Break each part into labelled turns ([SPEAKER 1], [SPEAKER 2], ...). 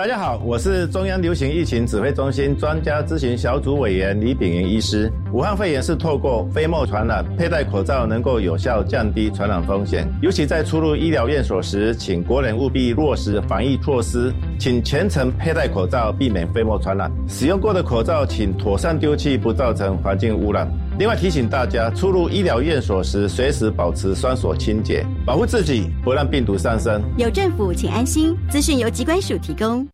[SPEAKER 1] 大家好，我是中央流行疫情指挥中心专家咨询小组委员李炳云医师。武汉肺炎是透过飞沫传染，佩戴口罩能够有效降低传染风险。尤其在出入医疗院所时，请国人务必落实防疫措施，请全程佩戴口罩，避免飞沫传染。使用过的口罩请妥善丢弃，不造成环境污染。另外提醒大家，出入医疗院所时，随时保持双手清洁，保护自己，不让病毒上身。
[SPEAKER 2] 有政府，请安心。资讯由机关署提供。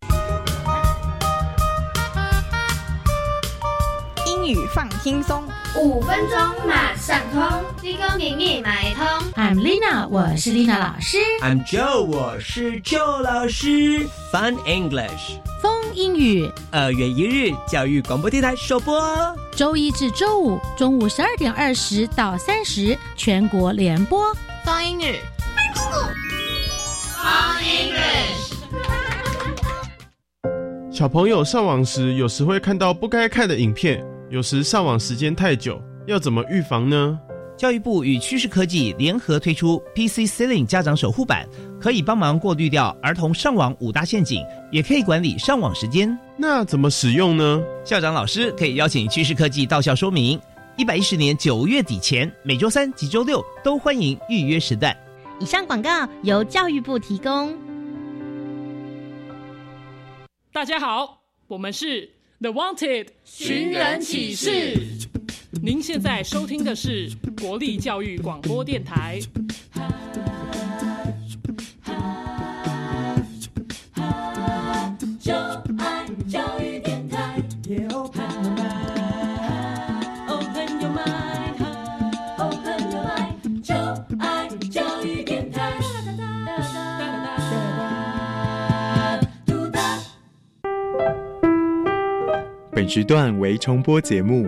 [SPEAKER 3] 英语放轻松，
[SPEAKER 4] 五分钟马上通。立功明密买通。
[SPEAKER 5] I'm Lina，我是 Lina 老师。
[SPEAKER 6] I'm Joe，我是 Joe 老师。Fun English，
[SPEAKER 5] 风英语，
[SPEAKER 6] 二月一日教育广播电台首播哦。
[SPEAKER 5] 周一至周五中午十二点二十到三十，全国联播。
[SPEAKER 3] 放英语。
[SPEAKER 4] Fun English。
[SPEAKER 7] 小朋友上网时，有时会看到不该看的影片，有时上网时间太久，要怎么预防呢？
[SPEAKER 6] 教育部与趋势科技联合推出 PC Ceiling 家长守护版，可以帮忙过滤掉儿童上网五大陷阱，也可以管理上网时间。
[SPEAKER 7] 那怎么使用呢？
[SPEAKER 6] 校长老师可以邀请趋势科技到校说明。一百一十年九月底前，每周三及周六都欢迎预约时段。
[SPEAKER 5] 以上广告由教育部提供。
[SPEAKER 8] 大家好，我们是 The Wanted
[SPEAKER 4] 寻人启事。
[SPEAKER 8] 您现在收听的是国立教育广播电台。
[SPEAKER 4] 教育电台。
[SPEAKER 9] 本时段为重播节目，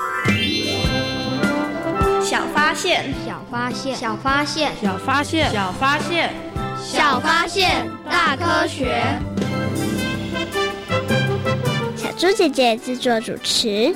[SPEAKER 10] 发现，
[SPEAKER 11] 小发现，小发现，
[SPEAKER 3] 小发现，小发现，
[SPEAKER 4] 小发现，大科学。
[SPEAKER 11] 小猪姐姐制作主持。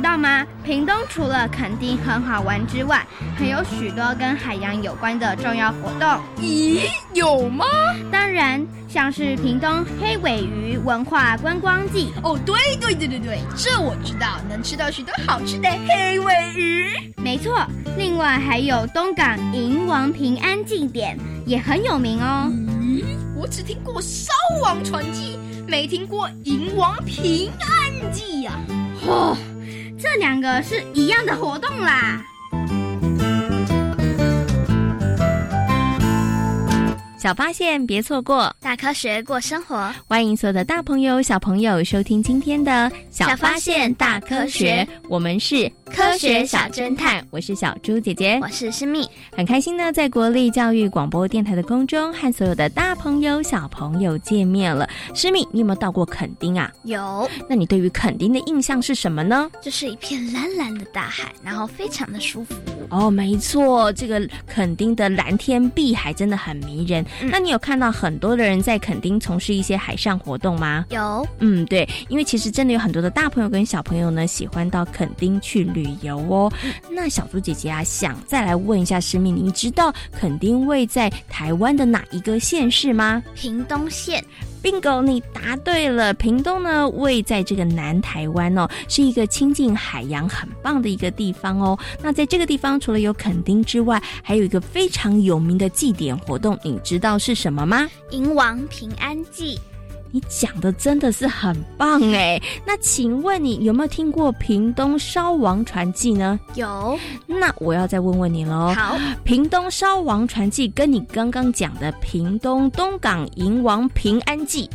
[SPEAKER 10] 知道吗？屏东除了垦丁很好玩之外，还有许多跟海洋有关的重要活动。
[SPEAKER 3] 咦，有吗？
[SPEAKER 10] 当然，像是屏东黑尾鱼文化观光季。
[SPEAKER 3] 哦，对对对对对，这我知道，能吃到许多好吃的黑尾鱼。
[SPEAKER 10] 没错，另外还有东港银王平安祭典，也很有名哦。
[SPEAKER 3] 咦，我只听过烧王传记，没听过银王平安祭呀、
[SPEAKER 10] 哦，这两个是一样的活动啦。
[SPEAKER 5] 小发现，别错过。
[SPEAKER 11] 大科学过生活，
[SPEAKER 5] 欢迎所有的大朋友、小朋友收听今天的《
[SPEAKER 11] 小发现大科学》，
[SPEAKER 5] 我们是
[SPEAKER 11] 科学小侦探，
[SPEAKER 5] 我是小猪姐姐，
[SPEAKER 11] 我是诗蜜，
[SPEAKER 5] 很开心呢，在国立教育广播电台的空中和所有的大朋友、小朋友见面了。诗蜜，你有没有到过垦丁啊？
[SPEAKER 11] 有。
[SPEAKER 5] 那你对于垦丁的印象是什么呢？
[SPEAKER 11] 就是一片蓝蓝的大海，然后非常的舒服。
[SPEAKER 5] 哦，没错，这个垦丁的蓝天碧海真的很迷人。
[SPEAKER 11] 嗯
[SPEAKER 5] 那你有看到很多的人在垦丁从事一些海上活动吗？
[SPEAKER 11] 有，
[SPEAKER 5] 嗯，对，因为其实真的有很多的大朋友跟小朋友呢，喜欢到垦丁去旅游哦。那小猪姐姐啊，想再来问一下师妹，你知道垦丁位在台湾的哪一个县市吗？
[SPEAKER 11] 屏东县。
[SPEAKER 5] bingo，你答对了。屏东呢，位在这个南台湾哦，是一个亲近海洋很棒的一个地方哦。那在这个地方，除了有垦丁之外，还有一个非常有名的祭典活动，你知道是什么吗？
[SPEAKER 11] 迎王平安祭。
[SPEAKER 5] 你讲的真的是很棒哎！那请问你有没有听过屏东烧王传记呢？
[SPEAKER 11] 有。
[SPEAKER 5] 那我要再问问你喽。
[SPEAKER 11] 好，
[SPEAKER 5] 屏东烧王传记跟你刚刚讲的屏东东港银王平安记，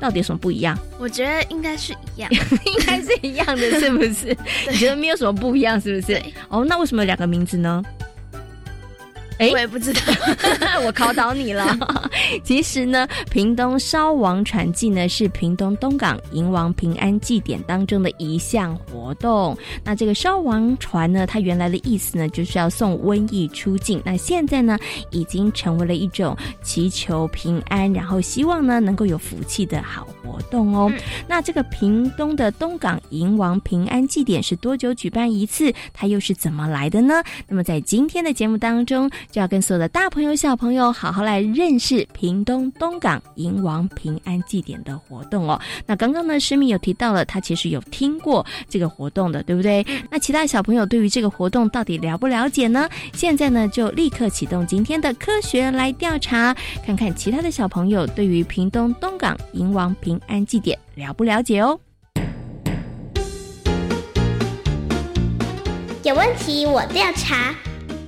[SPEAKER 5] 到底有什么不一样？
[SPEAKER 11] 我觉得应该是一样，
[SPEAKER 5] 应该是一样的，是不是？你觉得没有什么不一样，是不是？哦，那为什么有两个名字呢？哎，
[SPEAKER 10] 我也不知道，
[SPEAKER 5] 我考倒你了。其实呢，屏东烧王船祭呢是屏东东港迎王平安祭典当中的一项活动。那这个烧王船呢，它原来的意思呢就是要送瘟疫出境。那现在呢，已经成为了一种祈求平安，然后希望呢能够有福气的好活动哦。那这个屏东的东港迎王平安祭典是多久举办一次？它又是怎么来的呢？那么在今天的节目当中，就要跟所有的大朋友、小朋友好好来认识屏东东港迎王平安祭典的活动哦。那刚刚呢，诗敏有提到了，他其实有听过这个活动的，对不对？那其他小朋友对于这个活动到底了不了解呢？现在呢，就立刻启动今天的科学来调查，看看其他的小朋友对于屏东东港迎王平安祭典了不了解哦。
[SPEAKER 11] 有问题我调查，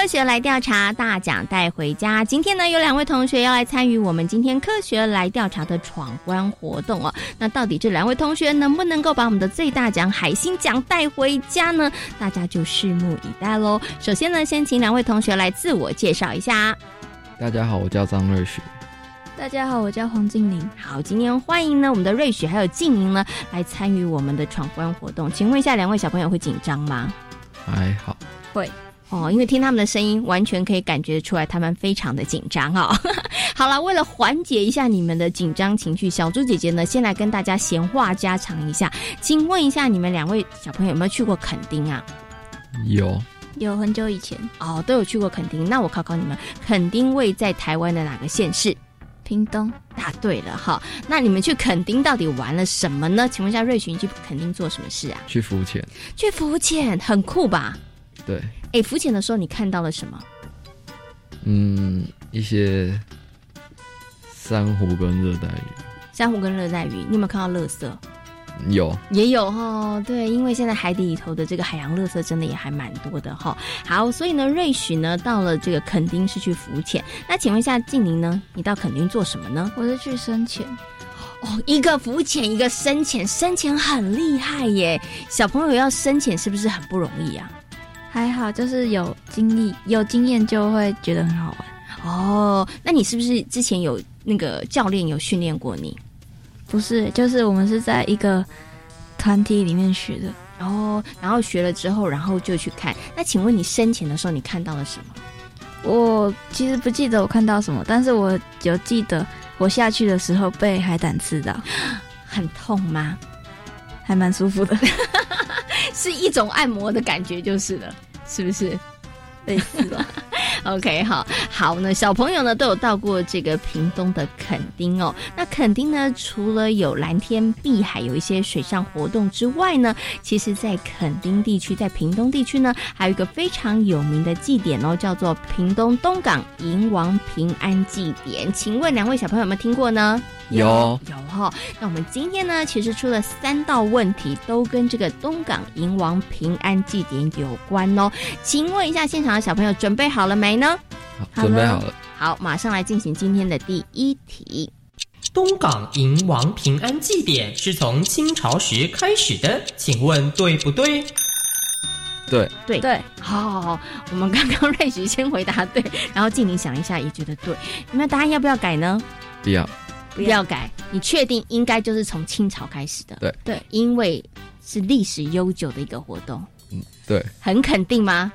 [SPEAKER 5] 科学来调查，大奖带回家。今天呢，有两位同学要来参与我们今天科学来调查的闯关活动哦。那到底这两位同学能不能够把我们的最大奖海星奖带回家呢？大家就拭目以待喽。首先呢，先请两位同学来自我介绍一下。
[SPEAKER 12] 大家好，我叫张瑞雪。
[SPEAKER 13] 大家好，我叫黄静玲。
[SPEAKER 5] 好，今天欢迎呢我们的瑞雪还有静玲呢来参与我们的闯关活动。请问一下，两位小朋友会紧张吗？
[SPEAKER 12] 还好，
[SPEAKER 13] 会。
[SPEAKER 5] 哦，因为听他们的声音，完全可以感觉出来他们非常的紧张哦。好了，为了缓解一下你们的紧张情绪，小猪姐姐呢先来跟大家闲话家常一下。请问一下，你们两位小朋友有没有去过垦丁啊？
[SPEAKER 12] 有，
[SPEAKER 13] 有很久以前
[SPEAKER 5] 哦，都有去过垦丁。那我考考你们，垦丁位在台湾的哪个县市？
[SPEAKER 13] 屏东。
[SPEAKER 5] 答对了哈。那你们去垦丁到底玩了什么呢？请问一下，瑞群去垦丁做什么事啊？
[SPEAKER 12] 去浮潜。
[SPEAKER 5] 去浮潜，很酷吧？
[SPEAKER 12] 对。
[SPEAKER 5] 哎，浮潜的时候你看到了什么？
[SPEAKER 12] 嗯，一些珊瑚跟热带鱼。
[SPEAKER 5] 珊瑚跟热带鱼，你有没有看到垃圾？
[SPEAKER 12] 有，
[SPEAKER 5] 也有哈。对，因为现在海底里头的这个海洋垃圾真的也还蛮多的哈。好，所以呢，瑞许呢到了这个垦丁是去浮潜。那请问一下静宁呢，你到垦丁做什么呢？
[SPEAKER 13] 我是去深潜。
[SPEAKER 5] 哦，一个浮潜，一个深潜，深潜很厉害耶。小朋友要深潜是不是很不容易啊？
[SPEAKER 13] 还好，就是有经历、有经验就会觉得很好玩。
[SPEAKER 5] 哦，那你是不是之前有那个教练有训练过你？
[SPEAKER 13] 不是，就是我们是在一个团体里面学的。
[SPEAKER 5] 哦，然后学了之后，然后就去看。那请问你深潜的时候，你看到了什么？
[SPEAKER 13] 我其实不记得我看到什么，但是我有记得我下去的时候被海胆刺到，
[SPEAKER 5] 很痛吗？
[SPEAKER 13] 还蛮舒服的。
[SPEAKER 5] 是一种按摩的感觉，就是了，是不是？
[SPEAKER 13] 类似吧。
[SPEAKER 5] OK，好，好呢，小朋友呢都有到过这个屏东的垦丁哦。那垦丁呢，除了有蓝天碧海，有一些水上活动之外呢，其实，在垦丁地区，在屏东地区呢，还有一个非常有名的祭典哦，叫做屏东东港迎王平安祭典。请问两位小朋友有没有听过呢？
[SPEAKER 12] 有
[SPEAKER 5] 有哈，那我们今天呢，其实出了三道问题，都跟这个东港迎王平安祭典有关哦。请问一下，现场的小朋友准备好了没呢？
[SPEAKER 12] 好，准备好了。
[SPEAKER 5] 好，马上来进行今天的第一题。
[SPEAKER 14] 东港迎王平安祭典是从清朝时开始的，请问对不对？
[SPEAKER 12] 对
[SPEAKER 5] 对
[SPEAKER 13] 对，
[SPEAKER 5] 好好好，我们刚刚 瑞许先回答对，然后静宁想一下也觉得对，你们答案要不要改呢？
[SPEAKER 12] 不要。
[SPEAKER 5] 不要改，你确定应该就是从清朝开始的？
[SPEAKER 12] 对
[SPEAKER 13] 对，
[SPEAKER 5] 因为是历史悠久的一个活动。
[SPEAKER 12] 嗯，对，
[SPEAKER 5] 很肯定吗？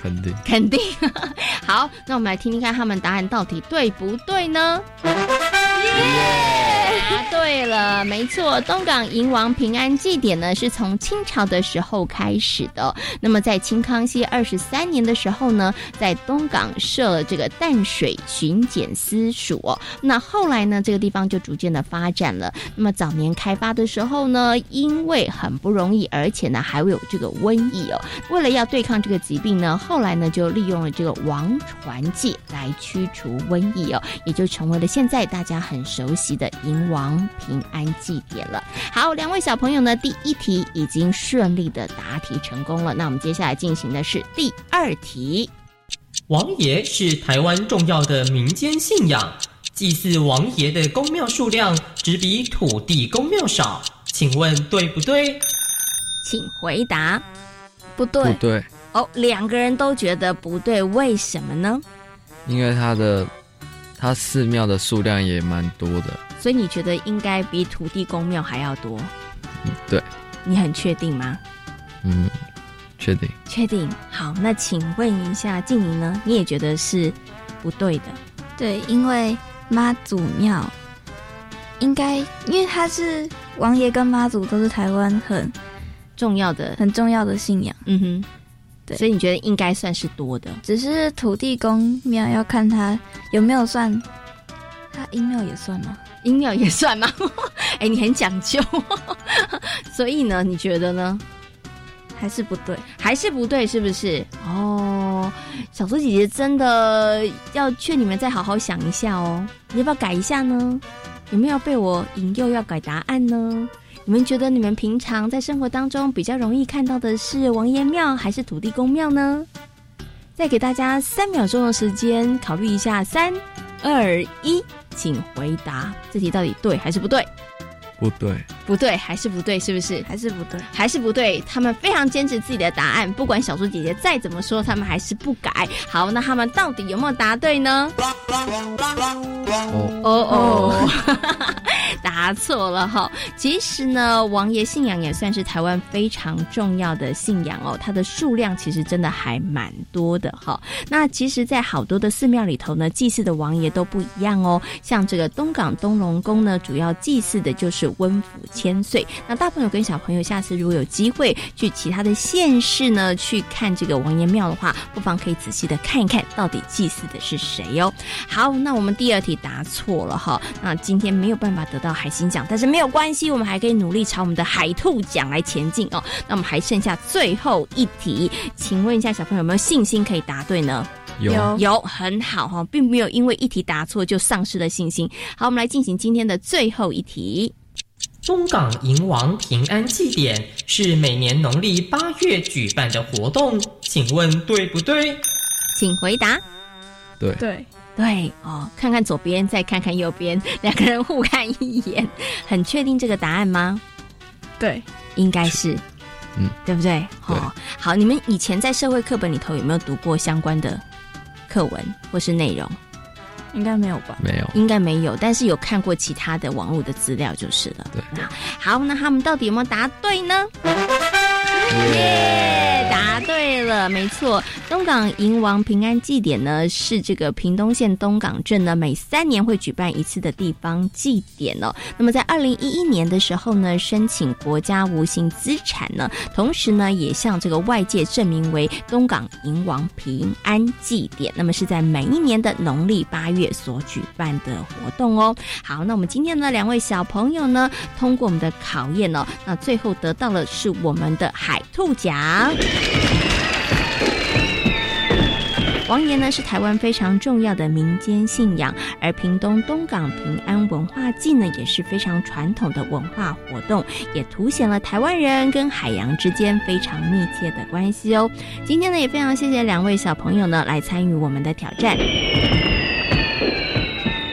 [SPEAKER 12] 肯定，
[SPEAKER 5] 肯定。好，那我们来听听看他们答案到底对不对呢？耶！答对了，没错，东港迎王平安祭典呢是从清朝的时候开始的。那么在清康熙二十三年的时候呢，在东港设了这个淡水巡检司署。那后来呢，这个地方就逐渐的发展了。那么早年开发的时候呢，因为很不容易，而且呢还会有这个瘟疫哦。为了要对抗这个疾病呢，后来呢就利用了这个王传祭来驱除瘟疫哦，也就成为了现在大家很熟悉的迎王平安祭典了。好，两位小朋友呢，第一题已经顺利的答题成功了。那我们接下来进行的是第二题。
[SPEAKER 14] 王爷是台湾重要的民间信仰，祭祀王爷的宫庙数量只比土地公庙少，请问对不对？
[SPEAKER 5] 请回答。
[SPEAKER 13] 不对，
[SPEAKER 12] 不对，
[SPEAKER 5] 哦，两个人都觉得不对，为什么呢？
[SPEAKER 12] 因为他的他寺庙的数量也蛮多的。
[SPEAKER 5] 所以你觉得应该比土地公庙还要多？
[SPEAKER 12] 对，
[SPEAKER 5] 你很确定吗？
[SPEAKER 12] 嗯，确定。
[SPEAKER 5] 确定。好，那请问一下静怡呢？你也觉得是不对的？
[SPEAKER 13] 对，因为妈祖庙应该，因为他是王爷跟妈祖都是台湾很
[SPEAKER 5] 重要的、
[SPEAKER 13] 很重要的信仰。
[SPEAKER 5] 嗯哼，
[SPEAKER 13] 对，
[SPEAKER 5] 所以你觉得应该算是多的？
[SPEAKER 13] 只是土地公庙要看他有没有算，他阴庙也算吗？
[SPEAKER 5] 阴庙也算吗？哎，你很讲究，所以呢，你觉得呢？
[SPEAKER 13] 还是不对？
[SPEAKER 5] 还是不对？是不是？哦，小猪姐姐真的要劝你们再好好想一下哦，你要不要改一下呢？有没有被我引诱要改答案呢？你们觉得你们平常在生活当中比较容易看到的是王爷庙还是土地公庙呢？再给大家三秒钟的时间考虑一下，三、二、一，请回答，这题到底对还是不对？
[SPEAKER 12] 不对，
[SPEAKER 5] 不对，还是不对，是不是？
[SPEAKER 13] 还是不对，
[SPEAKER 5] 还是不对。他们非常坚持自己的答案，不管小猪姐姐再怎么说，他们还是不改。好，那他们到底有没有答对呢？
[SPEAKER 12] 哦
[SPEAKER 5] 哦哦，答错了哈。其实呢，王爷信仰也算是台湾非常重要的信仰哦，它的数量其实真的还蛮多的哈。那其实，在好多的寺庙里头呢，祭祀的王爷都不一样哦。像这个东港东龙宫呢，主要祭祀的就是温府千岁。那大朋友跟小朋友，下次如果有机会去其他的县市呢，去看这个王爷庙的话，不妨可以仔细的看一看到底祭祀的是谁哦。好，那我们第二题答错了哈，那今天没有办法得到海星奖，但是没有关系，我们还可以努力朝我们的海兔奖来前进哦。那我们还剩下最后一题，请问一下小朋友有没有信心可以答对呢？
[SPEAKER 12] 有
[SPEAKER 5] 有很好哈，并没有因为一题答错就丧失了信心。好，我们来进行今天的最后一题。
[SPEAKER 14] 中港迎王平安祭典是每年农历八月举办的活动，请问对不对？
[SPEAKER 5] 请回答。
[SPEAKER 12] 对
[SPEAKER 13] 对
[SPEAKER 5] 对哦，看看左边，再看看右边，两个人互看一眼，很确定这个答案吗？
[SPEAKER 13] 对，
[SPEAKER 5] 应该是，
[SPEAKER 12] 嗯，
[SPEAKER 5] 对不对？哦，好，你们以前在社会课本里头有没有读过相关的课文或是内容？
[SPEAKER 13] 应该没有吧？
[SPEAKER 12] 没有，
[SPEAKER 5] 应该没有，但是有看过其他的网络的资料就是了。
[SPEAKER 12] 对，
[SPEAKER 5] 那好，那他们到底有没有答对呢？耶，答对了，没错。东港迎王平安祭典呢，是这个屏东县东港镇呢每三年会举办一次的地方祭典哦。那么在二零一一年的时候呢，申请国家无形资产呢，同时呢也向这个外界证明为东港迎王平安祭典。那么是在每一年的农历八月所举办的活动哦。好，那我们今天呢两位小朋友呢，通过我们的考验哦，那最后得到的是我们的海兔奖。王爷呢是台湾非常重要的民间信仰，而屏东东港平安文化祭呢也是非常传统的文化活动，也凸显了台湾人跟海洋之间非常密切的关系哦。今天呢也非常谢谢两位小朋友呢来参与我们的挑战。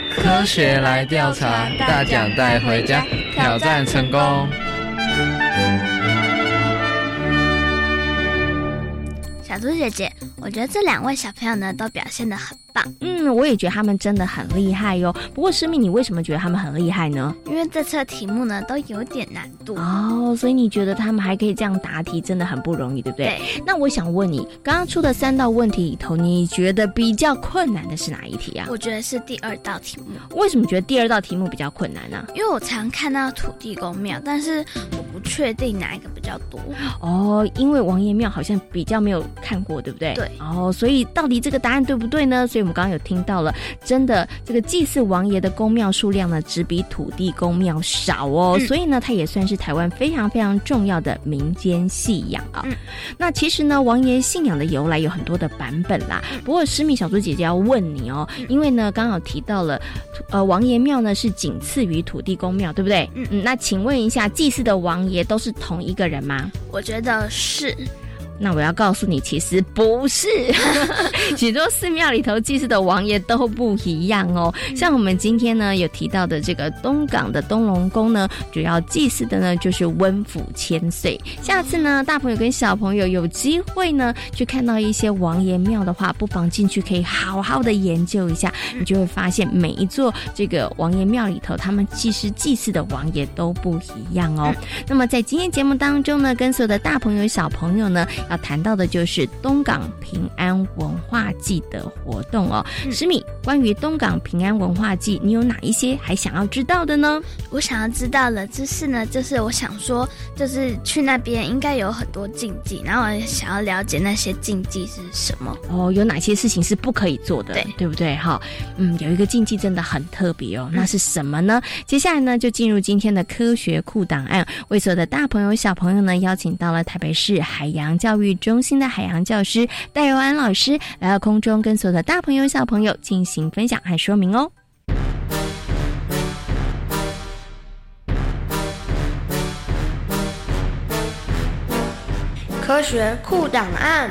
[SPEAKER 12] 科学来调查，大奖带回家，挑战成功。
[SPEAKER 11] 小猪姐姐，我觉得这两位小朋友呢都表现得很
[SPEAKER 10] 棒。
[SPEAKER 5] 嗯，我也觉得他们真的很厉害哟。不过师妹，你为什么觉得他们很厉害呢？
[SPEAKER 10] 因为这次的题目呢都有点难度
[SPEAKER 5] 哦，所以你觉得他们还可以这样答题，真的很不容易，对不对？
[SPEAKER 10] 对。
[SPEAKER 5] 那我想问你，刚刚出的三道问题里头，你觉得比较困难的是哪一题啊？
[SPEAKER 10] 我觉得是第二道题目。
[SPEAKER 5] 为什么觉得第二道题目比较困难呢、
[SPEAKER 10] 因为我常看到土地公庙，但是我不确定哪一个比较多。
[SPEAKER 5] 哦，因为王爷庙好像比较没有看过，对不对？
[SPEAKER 10] 对。
[SPEAKER 5] 哦，所以到底这个答案对不对呢？所以我们刚刚有听到了，真的这个祭祀王爷的宫庙数量呢，只比土地公庙少哦。
[SPEAKER 10] 嗯
[SPEAKER 5] 所以呢，它也算是台湾非常非常重要的民间信仰啊。
[SPEAKER 10] 嗯
[SPEAKER 5] 那其实呢，王爷信仰的由来有很多的版本啦。不过诗敏小猪姐姐要问你哦，因为呢，刚好提到了，呃，王爷庙呢是仅次于土地公庙，对不对？
[SPEAKER 10] 嗯
[SPEAKER 5] 嗯。那请问一下，祭祀的王爷都是同一个人吗？
[SPEAKER 10] 我觉得是。
[SPEAKER 5] 那我要告诉你，其实不是，许多寺庙里头祭祀的王爷都不一样哦。像我们今天呢有提到的这个东港的东龙宫呢，主要祭祀的呢就是温府千岁。下次呢，大朋友跟小朋友有机会呢去看到一些王爷庙的话，不妨进去可以好好的研究一下，你就会发现每一座这个王爷庙里头，他们其实祭祀的王爷都不一样哦。那么在今天节目当中呢，跟所有的大朋友小朋友呢。要谈到的就是东港平安文化季的活动哦。诗敏，关于东港平安文化季，你有哪一些还想要知道的呢？
[SPEAKER 10] 我想要知道的知识呢，就是我想说，就是去那边应该有很多禁忌，然后我想要了解那些禁忌是什么。
[SPEAKER 5] 哦，有哪些事情是不可以做的，
[SPEAKER 10] 对
[SPEAKER 5] 对不对？哈，嗯，有一个禁忌真的很特别哦，那是什么呢？接下来呢，就进入今天的科学库档案，为所有的大朋友小朋友呢，邀请到了台北市海洋教育中心的海洋教师戴佑安老师来到空中，跟所有的大朋友小朋友进行分享和说明哦。
[SPEAKER 15] 科学库档案。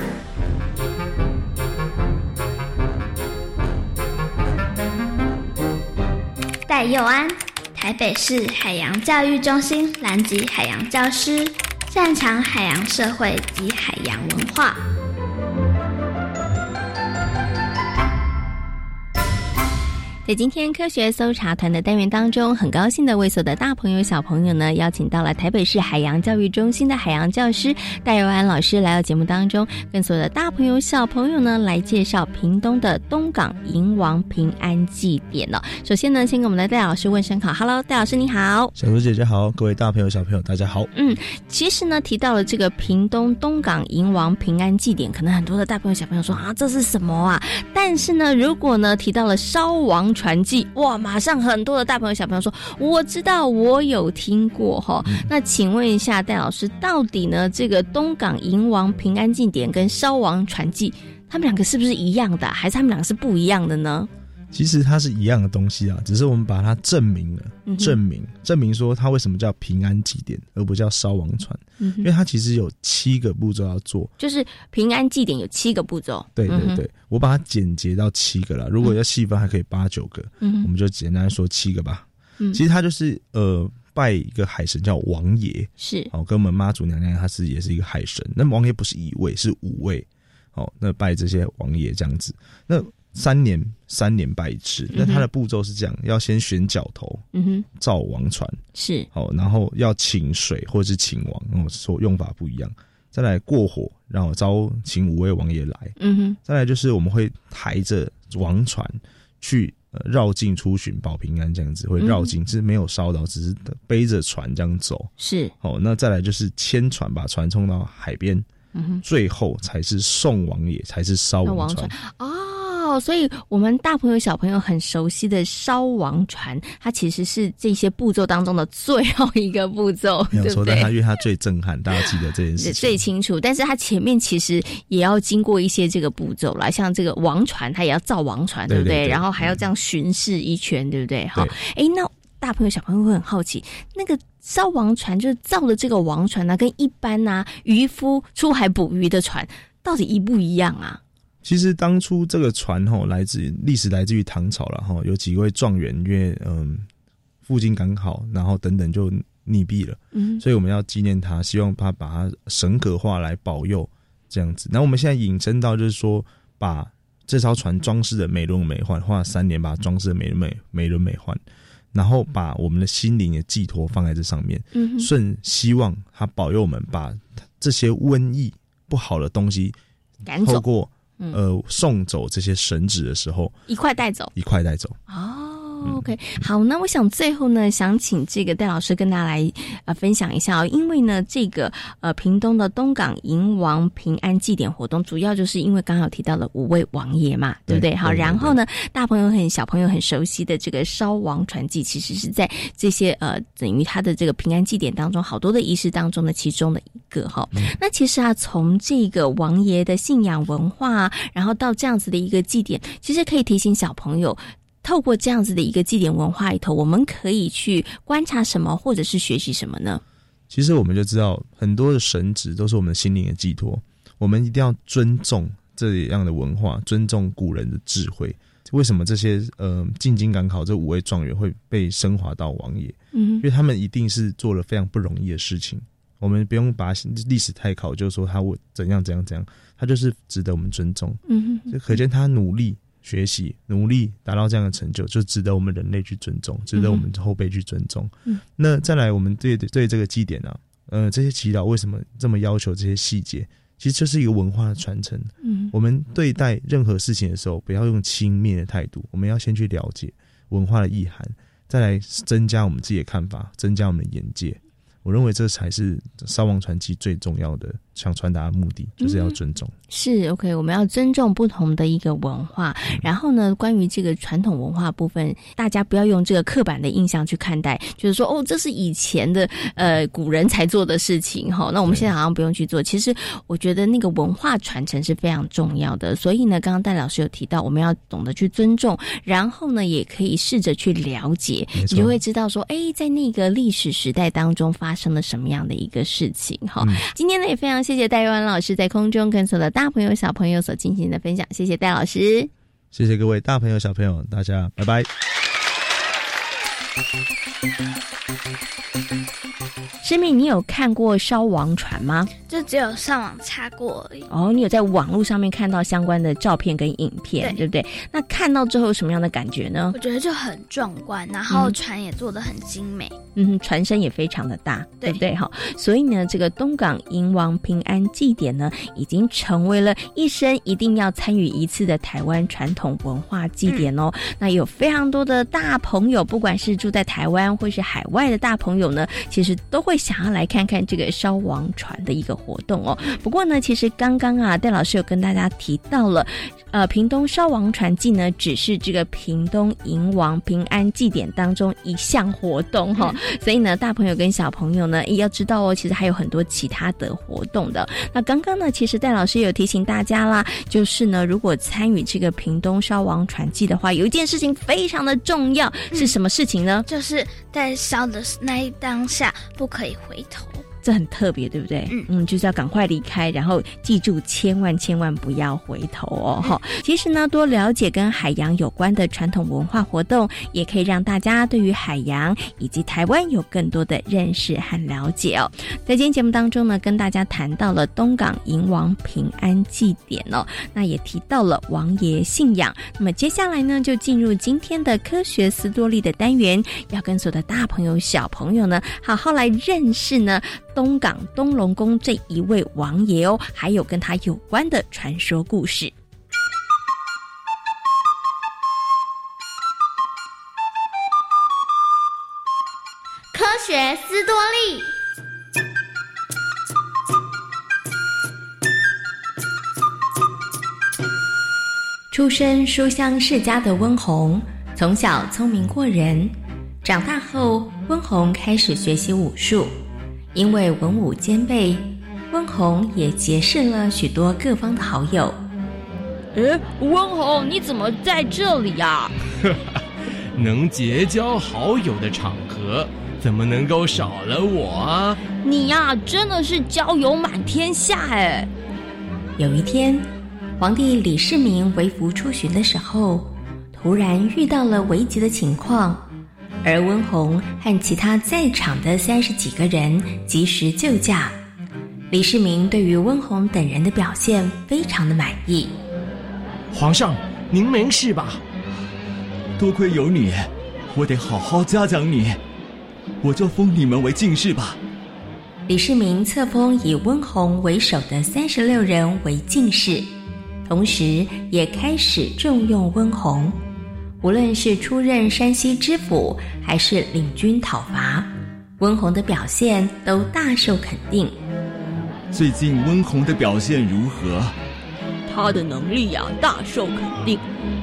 [SPEAKER 3] 戴佑安，台北市海洋教育中心南极海洋教师，擅长海洋社会及海洋文化。
[SPEAKER 5] 在今天科学搜查团的单元当中，很高兴的为所有的大朋友小朋友呢，邀请到了台北市海洋教育中心的海洋教师戴佑安老师来到节目当中，跟所有的大朋友小朋友呢来介绍屏东的东港迎王平安祭典哦。首先呢，先跟我们的戴老师问声好，Hello，戴老师你好。
[SPEAKER 16] 小猪姐姐好，各位大朋友小朋友大家好。
[SPEAKER 5] 嗯，其实呢，提到了这个屏东东港迎王平安祭典，可能很多的大朋友小朋友说啊，这是什么啊？但是呢，如果呢提到了烧王传记，哇，马上很多的大朋友小朋友说，我知道，我有听过哈。那请问一下戴老师，到底呢这个东港银王平安祭典跟烧王传记，他们两个是不是一样的，还是他们两个是不一样的呢？
[SPEAKER 16] 其实它是一样的东西啊，只是我们把它证明了，
[SPEAKER 5] 嗯
[SPEAKER 16] 证明证明说它为什么叫平安祭典，而不叫烧王船，
[SPEAKER 5] 嗯
[SPEAKER 16] 因为它其实有七个步骤要做。
[SPEAKER 5] 就是平安祭典有七个步骤，
[SPEAKER 16] 对对对，我把它简洁到七个了。如果要细分，还可以八九个，
[SPEAKER 5] 嗯
[SPEAKER 16] 我们就简单说七个吧。
[SPEAKER 5] 嗯。
[SPEAKER 16] 其实它就是呃拜一个海神叫王爷，
[SPEAKER 5] 是。
[SPEAKER 16] 哦，跟我们妈祖娘娘她是也是一个海神。那王爷不是一位，是五位。哦，那拜这些王爷这样子，那三年三年拜一次。那它的步骤是这样：要先选角头，
[SPEAKER 5] 嗯哼，
[SPEAKER 16] 造王船，
[SPEAKER 5] 是
[SPEAKER 16] 好，然后要请水或者是请王，哦，说用法不一样。再来过火，然后招请五位王爷来。
[SPEAKER 5] 嗯哼，
[SPEAKER 16] 再来就是我们会抬着王船去呃绕境出巡保平安，这样子会绕境，是没有烧到，只是背着船这样走。
[SPEAKER 5] 是
[SPEAKER 16] 哦，那再来就是牵船把船冲到海边，
[SPEAKER 5] 嗯哼
[SPEAKER 16] 最后才是送王爷，才是烧王船。
[SPEAKER 5] 哦，所以我们大朋友小朋友很熟悉的烧王船，它其实是这些步骤当中的最后一个步骤，
[SPEAKER 16] 没有错，
[SPEAKER 5] 对不对？
[SPEAKER 16] 但它因为它最震撼，大家记得这件事情。
[SPEAKER 5] 最清楚，但是它前面其实也要经过一些这个步骤啦，像这个王船，它也要造王船，不对？
[SPEAKER 16] 不对对
[SPEAKER 5] 然后还要这样巡视一圈，对不对？
[SPEAKER 16] 好，
[SPEAKER 5] 哎，那大朋友小朋友会很好奇，那个烧王船就是造的这个王船呢、跟一般呐、渔夫出海捕鱼的船到底一不一样啊？
[SPEAKER 16] 其实当初这个船吼来自历史来自于唐朝了哈，有几位状元因为嗯赴京赶考，然后等等就溺毙了，
[SPEAKER 5] 嗯。
[SPEAKER 16] 所以我们要纪念他，希望他把他神格化来保佑这样子。那我们现在引申到就是说，把这艘船装饰的美轮美奂，花了三年把它装饰的美轮美美轮美奂，然后把我们的心灵的寄托放在这上面，
[SPEAKER 5] 嗯
[SPEAKER 16] 顺希望他保佑我们把这些瘟疫不好的东西
[SPEAKER 5] 赶走。
[SPEAKER 16] 透过
[SPEAKER 5] 嗯
[SPEAKER 16] 呃送走这些神旨的时候，
[SPEAKER 5] 一块带走。
[SPEAKER 16] 一块带走。
[SPEAKER 5] 哦，OK，好，那我想最后呢，想请这个戴老师跟大家来呃分享一下哦，因为呢，这个呃屏东的东港迎王平安祭典活动，主要就是因为刚好提到了五位王爷嘛，对不对？好，然后呢，大朋友很小朋友很熟悉的这个烧王传记，其实是在这些呃等于他的这个平安祭典当中，好多的仪式当中的其中的一个哈。那其实啊，从这个王爷的信仰文化啊，然后到这样子的一个祭典，其实可以提醒小朋友。透过这样子的一个祭典文化里头，我们可以去观察什么，或者是学习什么呢？
[SPEAKER 16] 其实我们就知道，很多的神职都是我们心灵的寄托，我们一定要尊重这样的文化，尊重古人的智慧。为什么这些呃进京赶考这五位状元会被升华到王爷？
[SPEAKER 5] 嗯
[SPEAKER 16] 因为他们一定是做了非常不容易的事情。我们不用把历史太考究，说他我怎样怎样怎样，他就是值得我们尊重。
[SPEAKER 5] 嗯哼
[SPEAKER 16] 就可见他努力学习，努力达到这样的成就，就值得我们人类去尊重，值得我们后辈去尊重。
[SPEAKER 5] 嗯
[SPEAKER 16] 那再来，我们对对这个祭典啊，呃，这些祈祷为什么这么要求这些细节？其实这是一个文化的传承。
[SPEAKER 5] 嗯
[SPEAKER 16] 我们对待任何事情的时候，不要用轻蔑的态度，我们要先去了解文化的意涵，再来增加我们自己的看法，增加我们的眼界。我认为这才是烧王传奇最重要的想传达的目的，就是要尊重。
[SPEAKER 5] 是 OK，我们要尊重不同的一个文化。然后呢，关于这个传统文化部分，大家不要用这个刻板的印象去看待，就是说哦，这是以前的呃古人才做的事情哈。那我们现在好像不用去做。其实我觉得那个文化传承是非常重要的。所以呢，刚刚戴老师有提到，我们要懂得去尊重，然后呢，也可以试着去了解，你就会知道说，哎，在那个历史时代当中发生了什么样的一个事情哈。
[SPEAKER 16] 嗯
[SPEAKER 5] 今天呢，也非常谢谢戴玉安老师在空中跟所有的大朋友、小朋友所进行的分享，谢谢戴老师。
[SPEAKER 16] 谢谢各位大朋友、小朋友，大家拜拜。
[SPEAKER 5] 诗敏，你有看过烧王船吗？
[SPEAKER 10] 就只有上网查过而已。
[SPEAKER 5] 哦，你有在网络上面看到相关的照片跟影片，
[SPEAKER 10] 对
[SPEAKER 5] 对不对？那看到之后有什么样的感觉呢
[SPEAKER 10] 我？觉得就很壮观，然后
[SPEAKER 5] 嗯
[SPEAKER 10] 船也做的很精美。
[SPEAKER 5] 嗯，船身也非常的大，对不对？哈，所以呢，这个东港迎王平安祭典呢，已经成为了一生一定要参与一次的台湾传统文化祭典哦。那有非常多的大朋友，不管是住在台湾或是海外的大朋友呢，其实都会想要来看看这个烧王船的一个活动哦。不过呢，其实刚刚啊，戴老师有跟大家提到了。呃，屏东烧王船祭呢，只是这个屏东迎王平安祭典当中一项活动哈、所以呢，大朋友跟小朋友呢，也要知道哦，其实还有很多其他的活动的。那刚刚呢，其实戴老师有提醒大家啦，就是呢，如果参与这个屏东烧王船祭的话，有一件事情非常的重要，是什么事情呢？
[SPEAKER 10] 就是在笑的那一当下不可以回头。
[SPEAKER 5] 这很特别，对不对？
[SPEAKER 10] 嗯
[SPEAKER 5] 就是要赶快离开，然后记住，千万千万不要回头哦。哈、其实呢，多了解跟海洋有关的传统文化活动，也可以让大家对于海洋以及台湾有更多的认识和了解哦。在今天节目当中呢，跟大家谈到了东港迎王平安祭典哦，那也提到了王爷信仰。那么接下来呢，就进入今天的科学斯多利的单元，要跟所有的大朋友、小朋友呢，好好来认识呢东港东龙宫这一位王爷哦，还有跟他有关的传说故事。
[SPEAKER 3] 科学斯多利。
[SPEAKER 5] 出身书香世家的温红，从小聪明过人。长大后，温红开始学习武术。因为文武兼备，温虹也结识了许多各方的好友。
[SPEAKER 17] 诶，温虹，你怎么在这里啊？
[SPEAKER 18] 能结交好友的场合，怎么能够少了我啊？
[SPEAKER 17] 你呀、真的是交友满天下哎！
[SPEAKER 5] 有一天，皇帝李世民微服出巡的时候，突然遇到了危急的情况，而温虹和其他在场的三十几个人及时救驾。李世民对于温虹等人的表现非常的满意。
[SPEAKER 18] 皇上，您没事吧？
[SPEAKER 19] 多亏有你，我得好好嘉奖你。我就封你们为进士吧。
[SPEAKER 5] 李世民册封以温洪为首的三十六人为进士，同时也开始重用温洪。无论是出任山西知府，还是领军讨伐，温洪的表现都大受肯定。
[SPEAKER 19] 最近温洪的表现如何？
[SPEAKER 17] 他的能力呀、大受肯定，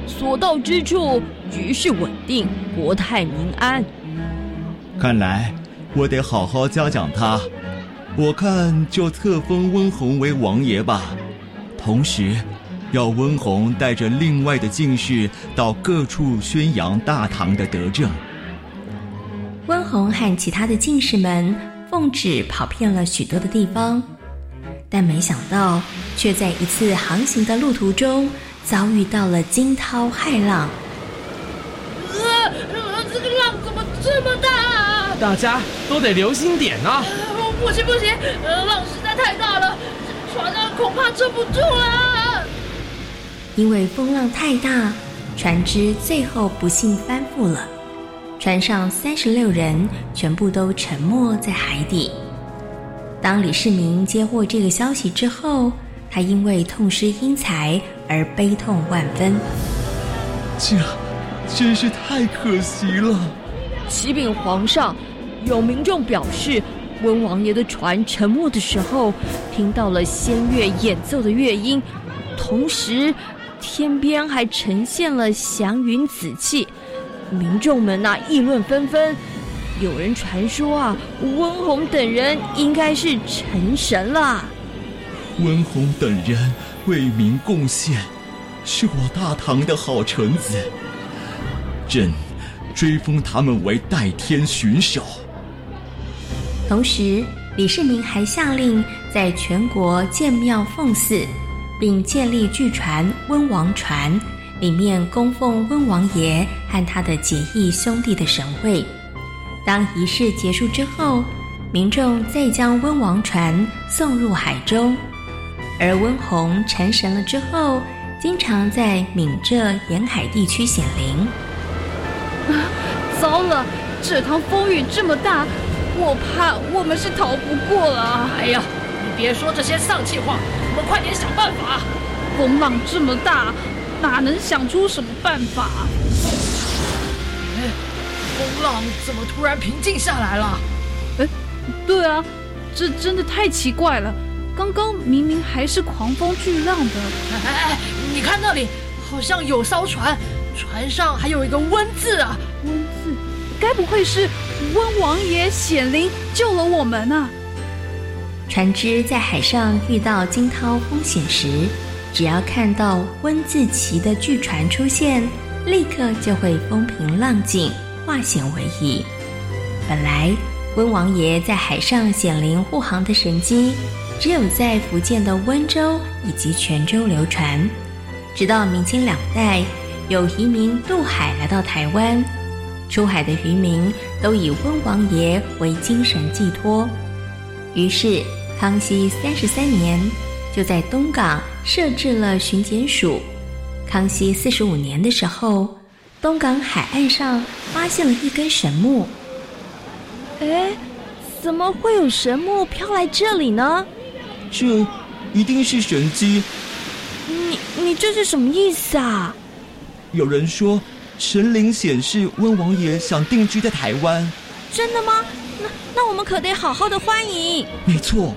[SPEAKER 17] 所到之处局势稳定，国泰民安。
[SPEAKER 19] 看来我得好好嘉奖他。我看就册封温洪为王爷吧，同时要温洪带着另外的进士到各处宣扬大唐的德政。
[SPEAKER 5] 温洪和其他的进士们奉旨跑遍了许多的地方，但没想到却在一次航行的路途中遭遇到了惊涛骇浪。
[SPEAKER 20] 呃，呃这个浪怎么这么大啊？
[SPEAKER 18] 大家都得留心点啊！
[SPEAKER 20] 不行不行，呃，浪实在太大了，船上恐怕撑不住了。
[SPEAKER 5] 因为风浪太大，船只最后不幸翻覆了，船上三十六人全部都沉没在海底。当李世民接获这个消息之后，他因为痛失英才而悲痛万分。
[SPEAKER 19] 这真是太可惜了。
[SPEAKER 17] 启禀皇上，有民众表示，温王爷的船沉没的时候，听到了仙乐演奏的乐音，同时天边还呈现了祥云紫气。民众们呐、议论纷纷，有人传说啊，温洪等人应该是成神了。
[SPEAKER 19] 温洪等人为民贡献，是我大唐的好臣子。朕追封他们为代天巡守。
[SPEAKER 5] 同时，李世民还下令在全国建庙奉祀，并建立巨船温王船，里面供奉温王爷和他的结义兄弟的神位。当仪式结束之后，民众再将温王船送入海中，而温洪成神了之后，经常在闽浙沿海地区显灵。
[SPEAKER 10] 啊，糟了！这趟风雨这么大，我怕我们是逃不过了。
[SPEAKER 20] 哎呀，别说这些丧气话，我们快点想办法。
[SPEAKER 10] 风浪这么大，哪能想出什么办法？
[SPEAKER 20] 哎，风浪怎么突然平静下来了？
[SPEAKER 10] 哎，对啊，这真的太奇怪了。刚刚明明还是狂风巨浪的。
[SPEAKER 20] 哎哎，你看那里，好像有艘船，船上还有一个“温”字啊。
[SPEAKER 10] 温字，该不会是温王爷显灵救了我们啊？
[SPEAKER 5] 船只在海上遇到惊涛风险时，只要看到“温”字旗的巨船出现，立刻就会风平浪静，化险为夷。本来温王爷在海上显灵护航的神迹，只有在福建的温州以及泉州流传。直到明清两代，有移民渡海来到台湾，出海的渔民都以温王爷为精神寄托，于是康熙三十三年就在东港设置了巡检署。康熙四十五年的时候，东港海岸上发现了一根神木。
[SPEAKER 17] 哎，怎么会有神木飘来这里呢？
[SPEAKER 19] 这一定是神机。
[SPEAKER 17] 你你这是什么意思啊？
[SPEAKER 19] 有人说，神灵显示温王爷想定居在台湾。
[SPEAKER 17] 真的吗？那那我们可得好好的欢迎。
[SPEAKER 19] 没错，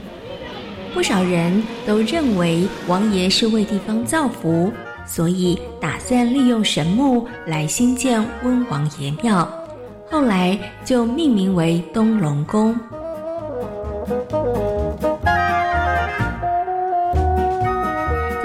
[SPEAKER 5] 不少人都认为王爷是为地方造福，所以打算利用神木来兴建温王爷庙，后来就命名为东龙宫。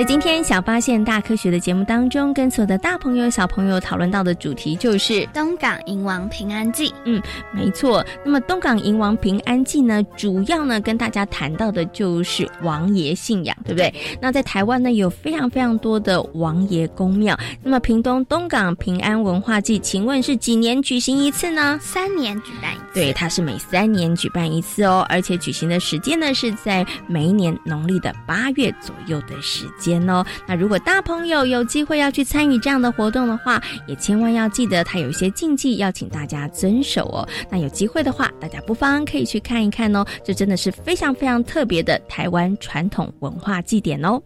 [SPEAKER 5] 在今天《小发现大科学》的节目当中，跟所有的大朋友、小朋友讨论到的主题就是
[SPEAKER 10] 东港银王平安记。
[SPEAKER 5] 嗯，没错。那么东港银王平安记呢，主要呢跟大家谈到的就是王爷信仰，对不对？那在台湾呢，有非常非常多的王爷公庙。那么屏东东港平安文化祭，请问是几年举行一次呢？
[SPEAKER 10] 三年举办一次。
[SPEAKER 5] 对，它是每三年举办一次哦，而且举行的时间呢是在每一年农历的八月左右的时间。间哦。那如果大朋友有机会要去参与这样的活动的话，也千万要记得它有一些禁忌，要请大家遵守哦。那有机会的话，大家不妨可以去看一看哦。这真的是非常非常特别的台湾传统文化祭典哦。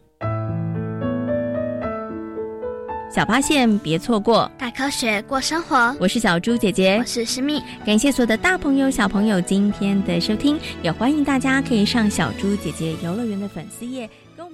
[SPEAKER 5] 小发现，别错过
[SPEAKER 10] 大科学过生活。
[SPEAKER 5] 我是小猪姐姐，
[SPEAKER 10] 我是诗密。
[SPEAKER 5] 感谢所有的大朋友、小朋友今天的收听，也欢迎大家可以上小猪姐姐游乐园的粉丝页。